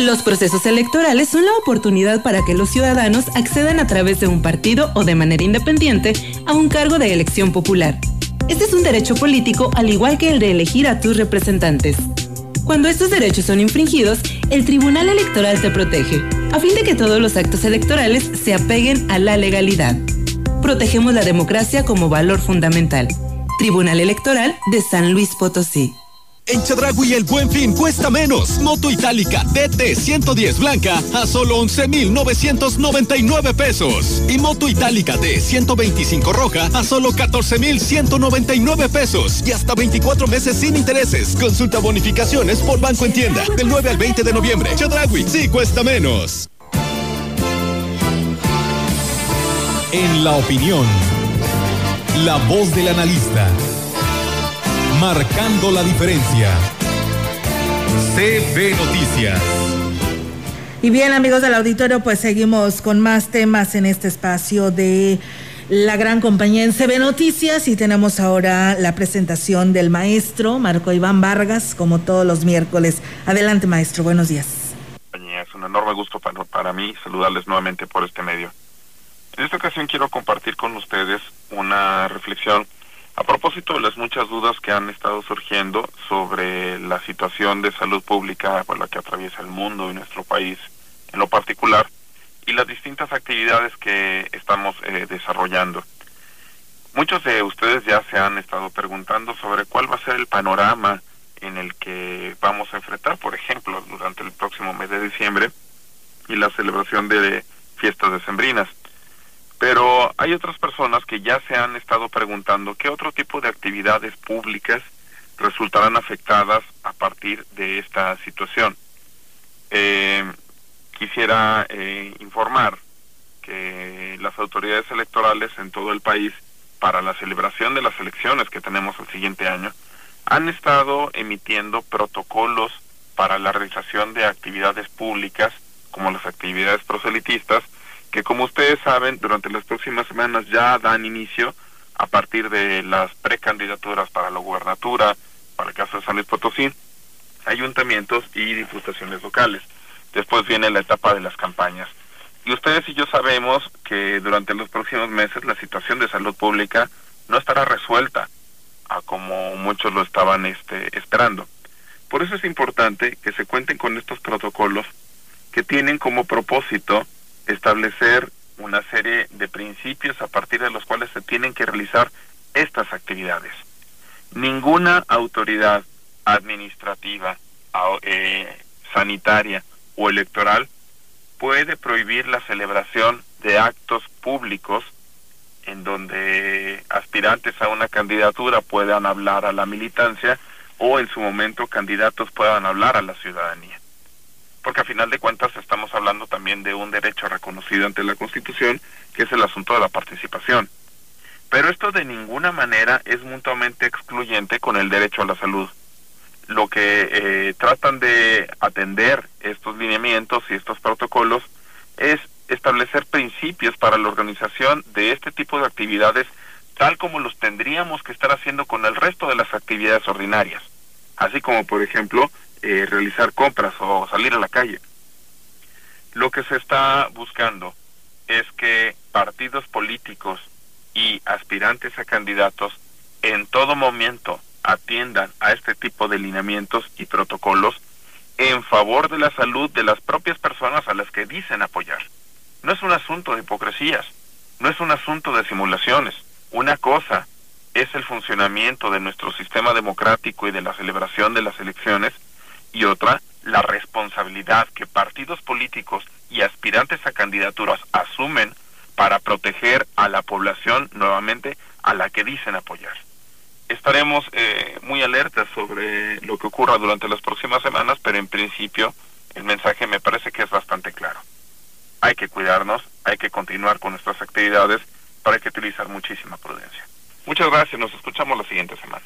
Los procesos electorales son la oportunidad para que los ciudadanos accedan a través de un partido o de manera independiente a un cargo de elección popular. Este es un derecho político al igual que el de elegir a tus representantes. Cuando estos derechos son infringidos, el Tribunal Electoral te protege, a fin de que todos los actos electorales se apeguen a la legalidad. Protegemos la democracia como valor fundamental. Tribunal Electoral de San Luis Potosí. En Chedragui el buen fin cuesta menos. Moto itálica DT 110 blanca a solo 11,999 pesos. Y moto itálica D 125 roja a solo 14,199 pesos. Y hasta 24 meses sin intereses. Consulta bonificaciones por Banco en Tienda. Del 9 al 20 de noviembre. Chedragui sí cuesta menos. En la opinión. La voz del analista marcando la diferencia. CB Noticias. Y bien, amigos del auditorio, pues seguimos con más temas en este espacio de la gran compañía en CB Noticias y tenemos ahora la presentación del maestro Marco Iván Vargas, como todos los miércoles. Adelante, maestro, buenos días. Es un enorme gusto para, para mí saludarles nuevamente por este medio. En esta ocasión quiero compartir con ustedes una reflexión a propósito de las muchas dudas que han estado surgiendo sobre la situación de salud pública por la que atraviesa el mundo y nuestro país en lo particular y las distintas actividades que estamos eh, desarrollando. Muchos de ustedes ya se han estado preguntando sobre cuál va a ser el panorama en el que vamos a enfrentar, por ejemplo, durante el próximo mes de diciembre y la celebración de fiestas decembrinas. Pero hay otras personas que ya se han estado preguntando qué otro tipo de actividades públicas resultarán afectadas a partir de esta situación. Eh, quisiera eh, informar que las autoridades electorales en todo el país para la celebración de las elecciones que tenemos el siguiente año han estado emitiendo protocolos para la realización de actividades públicas como las actividades proselitistas que como ustedes saben, durante las próximas semanas ya dan inicio a partir de las precandidaturas para la gubernatura, para el caso de San Luis Potosí, ayuntamientos y diputaciones locales. Después viene la etapa de las campañas. Y ustedes y yo sabemos que durante los próximos meses la situación de salud pública no estará resuelta a como muchos lo estaban este, esperando. Por eso es importante que se cuenten con estos protocolos que tienen como propósito establecer una serie de principios a partir de los cuales se tienen que realizar estas actividades. Ninguna autoridad administrativa, eh, sanitaria o electoral puede prohibir la celebración de actos públicos en donde aspirantes a una candidatura puedan hablar a la militancia o en su momento candidatos puedan hablar a la ciudadanía porque a final de cuentas estamos hablando también de un derecho reconocido ante la Constitución, que es el asunto de la participación. Pero esto de ninguna manera es mutuamente excluyente con el derecho a la salud. Lo que eh, tratan de atender estos lineamientos y estos protocolos es establecer principios para la organización de este tipo de actividades tal como los tendríamos que estar haciendo con el resto de las actividades ordinarias. Así como, por ejemplo, eh, realizar compras o salir a la calle. lo que se está buscando es que partidos políticos y aspirantes a candidatos en todo momento atiendan a este tipo de lineamientos y protocolos en favor de la salud de las propias personas a las que dicen apoyar. No es un asunto de hipocresías, no es un asunto de simulaciones. Una cosa es el funcionamiento de nuestro sistema democrático y de la celebración de las elecciones y otra la responsabilidad que partidos políticos y aspirantes a candidaturas asumen para proteger a la población nuevamente a la que dicen apoyar. Estaremos eh, muy alertas sobre lo que ocurra durante las próximas semanas, pero en principio el mensaje me parece que es bastante claro. Hay que cuidarnos, hay que continuar con nuestras actividades, pero hay que utilizar muchísima prudencia. Muchas gracias, nos escuchamos la siguiente semana.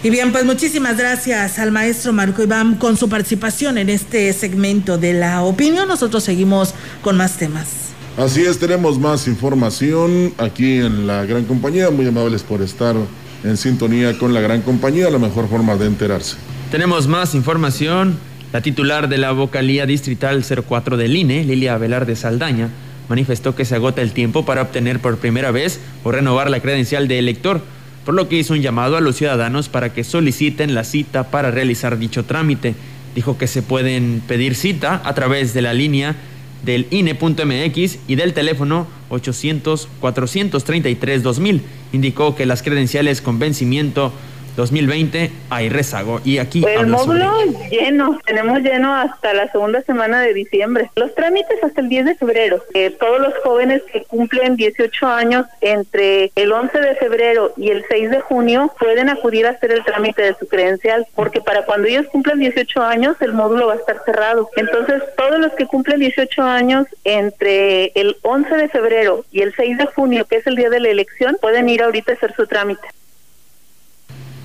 Y bien, pues muchísimas gracias al maestro Marco Iván con su participación en este segmento de la opinión. Nosotros seguimos con más temas. Así es, tenemos más información aquí en la gran compañía. Muy amables por estar en sintonía con la gran compañía, la mejor forma de enterarse. Tenemos más información. La titular de la vocalía distrital 04 del INE, Lilia Velarde Saldaña, manifestó que se agota el tiempo para obtener por primera vez o renovar la credencial de elector por lo que hizo un llamado a los ciudadanos para que soliciten la cita para realizar dicho trámite. Dijo que se pueden pedir cita a través de la línea del INE.mx y del teléfono 800-433-2000. Indicó que las credenciales con vencimiento 2020 hay rezago. Y aquí el módulo lleno, tenemos lleno hasta la segunda semana de diciembre. Los trámites hasta el 10 de febrero. Eh, todos los jóvenes que cumplen 18 años entre el 11 de febrero y el 6 de junio pueden acudir a hacer el trámite de su credencial, porque para cuando ellos cumplan 18 años el módulo va a estar cerrado. Entonces, todos los que cumplen 18 años entre el 11 de febrero y el 6 de junio, que es el día de la elección, pueden ir ahorita a hacer su trámite.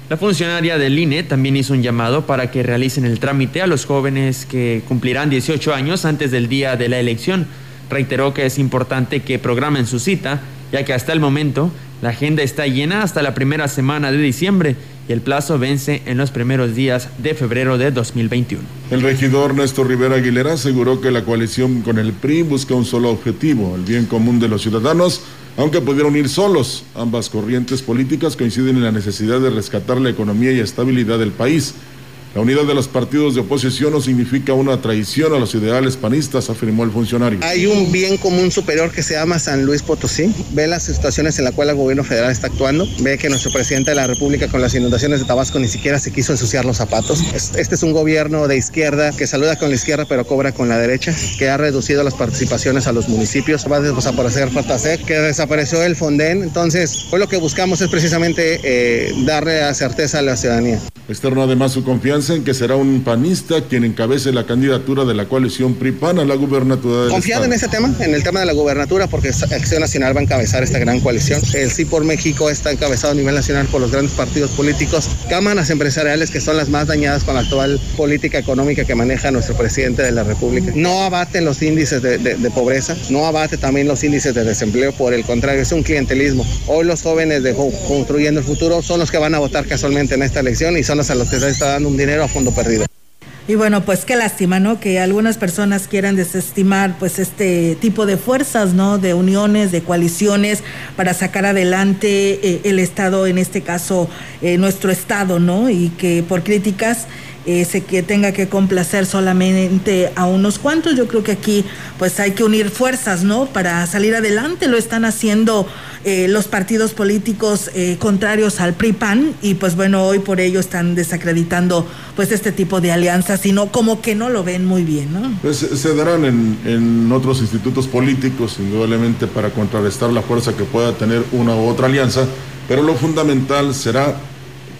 La funcionaria del INE también hizo un llamado para que realicen el trámite a los jóvenes que cumplirán 18 años antes del día de la elección. Reiteró que es importante que programen su cita, ya que hasta el momento la agenda está llena hasta la primera semana de diciembre y el plazo vence en los primeros días de febrero de 2021. El regidor Néstor Rivera Aguilera aseguró que la coalición con el PRI busca un solo objetivo, el bien común de los ciudadanos aunque pudieron ir solos, ambas corrientes políticas coinciden en la necesidad de rescatar la economía y estabilidad del país. La unidad de los partidos de oposición no significa una traición a los ideales panistas, afirmó el funcionario. Hay un bien común superior que se llama San Luis Potosí. Ve las situaciones en las cuales el gobierno federal está actuando. Ve que nuestro presidente de la República con las inundaciones de Tabasco ni siquiera se quiso ensuciar los zapatos. Este es un gobierno de izquierda que saluda con la izquierda pero cobra con la derecha, que ha reducido las participaciones a los municipios. Va a desaparecer Fortasec, que desapareció el Fonden. Entonces, hoy lo que buscamos es precisamente eh, darle la certeza a la ciudadanía. Externo además su confianza en que será un panista quien encabece la candidatura de la coalición PRIPAN a la gubernatura Confiado en ese tema, en el tema de la gubernatura, porque Acción Nacional va a encabezar esta gran coalición. El Sí por México está encabezado a nivel nacional por los grandes partidos políticos, cámaras empresariales que son las más dañadas con la actual política económica que maneja nuestro presidente de la República. No abaten los índices de, de pobreza, no abate también los índices de desempleo, por el contrario, es un clientelismo. Hoy los jóvenes de Construyendo el Futuro son los que van a votar casualmente en esta elección y son a los que se está dando un dinero a fondo perdido. Y bueno, pues qué lástima, ¿no? Que algunas personas quieran desestimar pues este tipo de fuerzas, ¿no? De uniones, de coaliciones para sacar adelante eh, el Estado, en este caso eh, nuestro Estado, ¿no? Y que por críticas eh, que tenga que complacer solamente a unos cuantos. Yo creo que aquí pues hay que unir fuerzas, ¿no? Para salir adelante. Lo están haciendo eh, los partidos políticos eh, contrarios al PRI-PAN y pues bueno, hoy por ello están desacreditando pues este tipo de alianzas, sino como que no lo ven muy bien, ¿no? Pues se darán en, en otros institutos políticos, indudablemente, para contrarrestar la fuerza que pueda tener una u otra alianza, pero lo fundamental será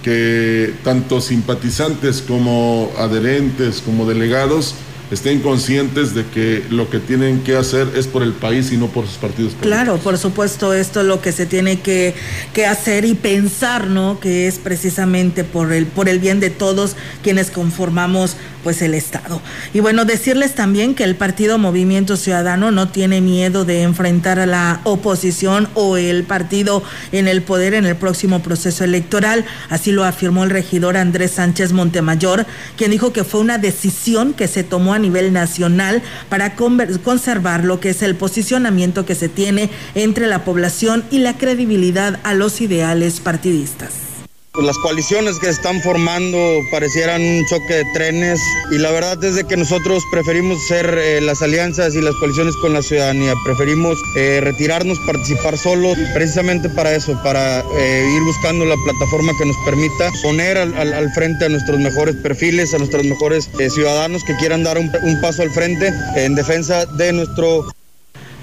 que tanto simpatizantes como adherentes, como delegados, estén conscientes de que lo que tienen que hacer es por el país y no por sus partidos políticos. Claro, por supuesto, esto es lo que se tiene que, que, hacer y pensar, ¿no? Que es precisamente por el, por el bien de todos quienes conformamos pues el Estado. Y bueno, decirles también que el partido Movimiento Ciudadano no tiene miedo de enfrentar a la oposición o el partido en el poder en el próximo proceso electoral. Así lo afirmó el regidor Andrés Sánchez Montemayor, quien dijo que fue una decisión que se tomó a nivel nacional para conservar lo que es el posicionamiento que se tiene entre la población y la credibilidad a los ideales partidistas. Pues las coaliciones que están formando parecieran un choque de trenes y la verdad es de que nosotros preferimos hacer eh, las alianzas y las coaliciones con la ciudadanía, preferimos eh, retirarnos, participar solos, precisamente para eso, para eh, ir buscando la plataforma que nos permita poner al, frente a nuestros mejores perfiles, a nuestros mejores ciudadanos que quieran dar un, un paso al frente en defensa de nuestro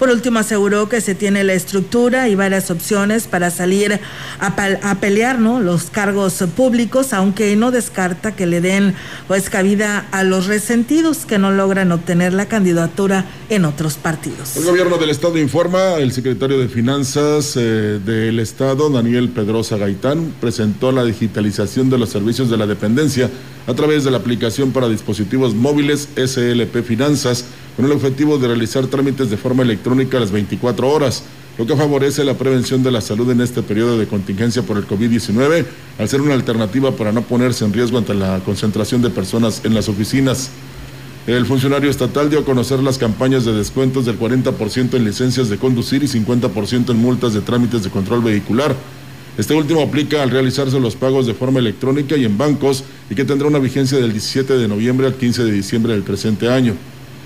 por último, aseguró que se tiene la estructura y varias opciones para salir a, pelear ¿no? los cargos públicos, aunque no descarta que le den pues cabida a los resentidos que no logran obtener la candidatura en otros partidos. El gobierno del estado informa, el secretario de Finanzas eh, del estado, Daniel Pedrosa Gaitán, presentó la digitalización de los servicios de la dependencia a través de la aplicación para dispositivos móviles SLP Finanzas con el objetivo de realizar trámites de forma electrónica a las 24 horas, lo que favorece la prevención de la salud en este periodo de contingencia por el COVID-19, al ser una alternativa para no ponerse en riesgo ante la concentración de personas en las oficinas. El funcionario estatal dio a conocer las campañas de descuentos del 40% en licencias de conducir y 50% en multas de trámites de control vehicular. Este último aplica al realizarse los pagos de forma electrónica y en bancos y que tendrá una vigencia del 17 de noviembre al 15 de diciembre del presente año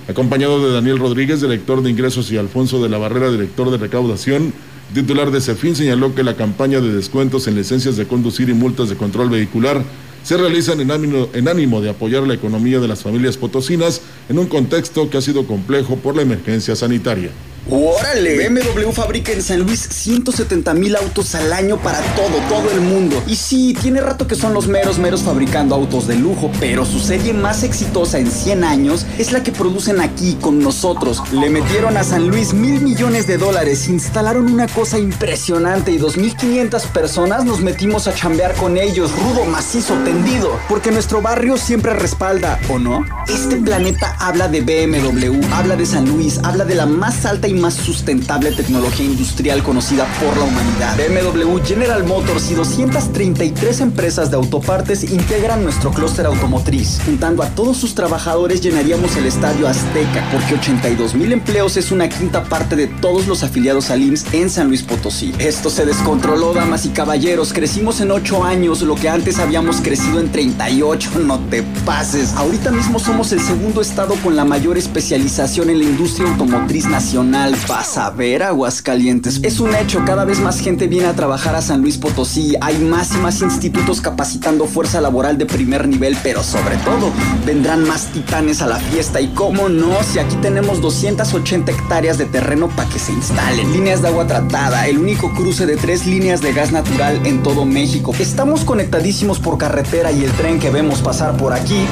acompañado de Daniel Rodríguez, director de ingresos, y Alfonso de la Barrera, director de recaudación. Titular de CEFIN señaló que la campaña de descuentos en licencias de conducir y multas de control vehicular se realizan en ánimo, en ánimo de apoyar la economía de las familias potosinas en un contexto que ha sido complejo por la emergencia sanitaria. ¡Órale! BMW fabrica en San Luis 170 mil autos al año para todo, todo el mundo. Y sí, tiene rato que son los meros, meros fabricando autos de lujo, pero su serie más exitosa en 100 años es la que producen aquí con nosotros. Le metieron a San Luis mil millones de dólares, instalaron una cosa impresionante y 2.500 personas nos metimos a chambear con ellos, rudo, macizo, tendido, porque nuestro barrio siempre respalda, ¿o no? Este planeta habla de BMW, habla de San Luis, habla de la más alta y más sustentable tecnología industrial conocida por la humanidad. BMW, General Motors y 233 empresas de autopartes integran nuestro clúster automotriz. Juntando a todos sus trabajadores llenaríamos el estadio Azteca, porque 82 mil empleos es una quinta parte de todos los afiliados al IMSS en San Luis Potosí. Esto se descontroló, damas y caballeros. Crecimos en 8 años, lo que antes habíamos crecido en 38. No te pases. Ahorita mismo somos el segundo estado con la mayor especialización en la industria automotriz nacional Vas a ver Aguascalientes. Es un hecho, cada vez más gente viene a trabajar a San Luis Potosí. Hay más y más institutos capacitando fuerza laboral de primer nivel, pero sobre todo vendrán más titanes a la fiesta. Y cómo no, si aquí tenemos 280 hectáreas de terreno para que se instalen. Líneas de agua tratada, el único cruce de tres líneas de gas natural en todo México. Estamos conectadísimos por carretera y el tren que vemos pasar por aquí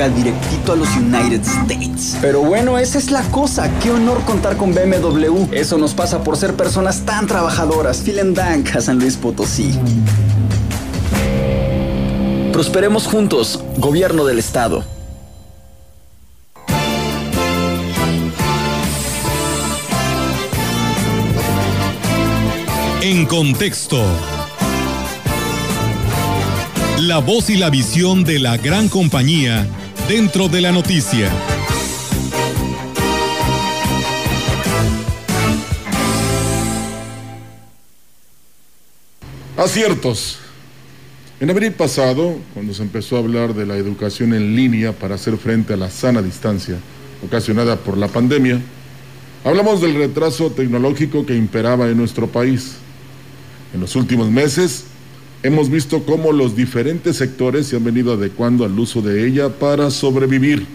llega directito a los United States. Pero bueno, esa es la cosa. Qué honor contar con BMW. Eso nos pasa por ser personas tan trabajadoras. Vielen Dank a San Luis Potosí. Prosperemos juntos, gobierno del estado. En contexto. La voz y la visión de la gran compañía dentro de la noticia. Aciertos. En abril pasado, cuando se empezó a hablar de la educación en línea para hacer frente a la sana distancia ocasionada por la pandemia, hablamos del retraso tecnológico que imperaba en nuestro país. En los últimos meses, hemos visto cómo los diferentes sectores se han venido adecuando al uso de ella para sobrevivir.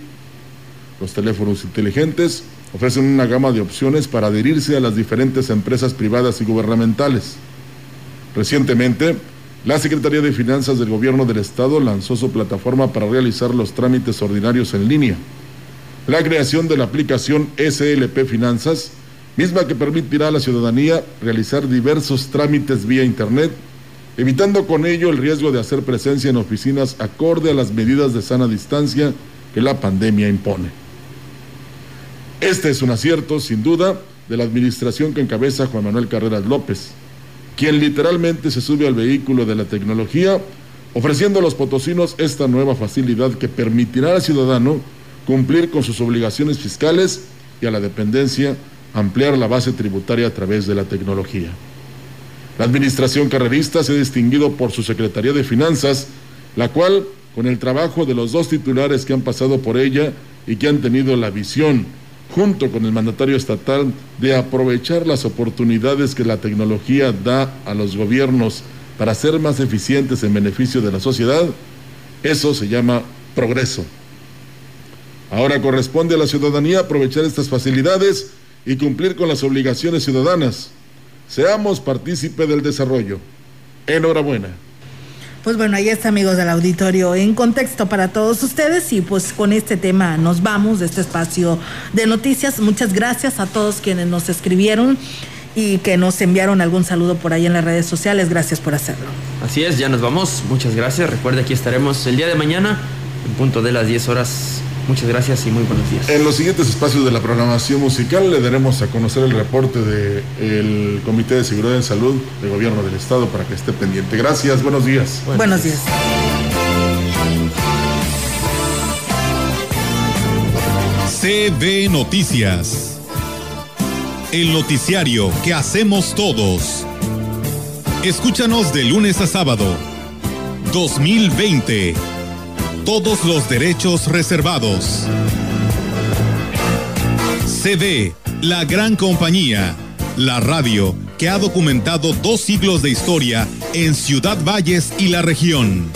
Los teléfonos inteligentes ofrecen una gama de opciones para adherirse a las diferentes empresas privadas y gubernamentales. Recientemente, la Secretaría de Finanzas del Gobierno del Estado lanzó su plataforma para realizar los trámites ordinarios en línea. La creación de la aplicación SLP Finanzas, misma que permitirá a la ciudadanía realizar diversos trámites vía Internet evitando con ello el riesgo de hacer presencia en oficinas acorde a las medidas de sana distancia que la pandemia impone. Este es un acierto, sin duda, de la administración que encabeza Juan Manuel Carreras López, quien literalmente se sube al vehículo de la tecnología, ofreciendo a los potosinos esta nueva facilidad que permitirá al ciudadano cumplir con sus obligaciones fiscales y a la dependencia ampliar la base tributaria a través de la tecnología. La administración carrerista se ha distinguido por su Secretaría de Finanzas, la cual, con el trabajo de los dos titulares que han pasado por ella y que han tenido la visión, junto con el mandatario estatal, de aprovechar las oportunidades que la tecnología da a los gobiernos para ser más eficientes en beneficio de la sociedad, eso se llama progreso. Ahora corresponde a la ciudadanía aprovechar estas facilidades y cumplir con las obligaciones ciudadanas. Seamos partícipe del desarrollo. Enhorabuena. Pues bueno, ahí está amigos del auditorio en contexto para todos ustedes y pues con este tema nos vamos de este espacio de noticias. Muchas gracias a todos quienes nos escribieron y que nos enviaron algún saludo por ahí en las redes sociales. Gracias por hacerlo. Así es, ya nos vamos. Muchas gracias. Recuerde, aquí estaremos el día de mañana en punto de las 10 horas. Muchas gracias y muy buenos días. En los siguientes espacios de la programación musical le daremos a conocer el reporte del Comité de Seguridad en Salud del Gobierno del Estado para que esté pendiente. Gracias, buenos días. Buenos, buenos días. CB Noticias. El noticiario que hacemos todos. Escúchanos de lunes a sábado. 2020. Todos los derechos reservados. CB, la gran compañía. La radio que ha documentado dos siglos de historia en Ciudad Valles y la región.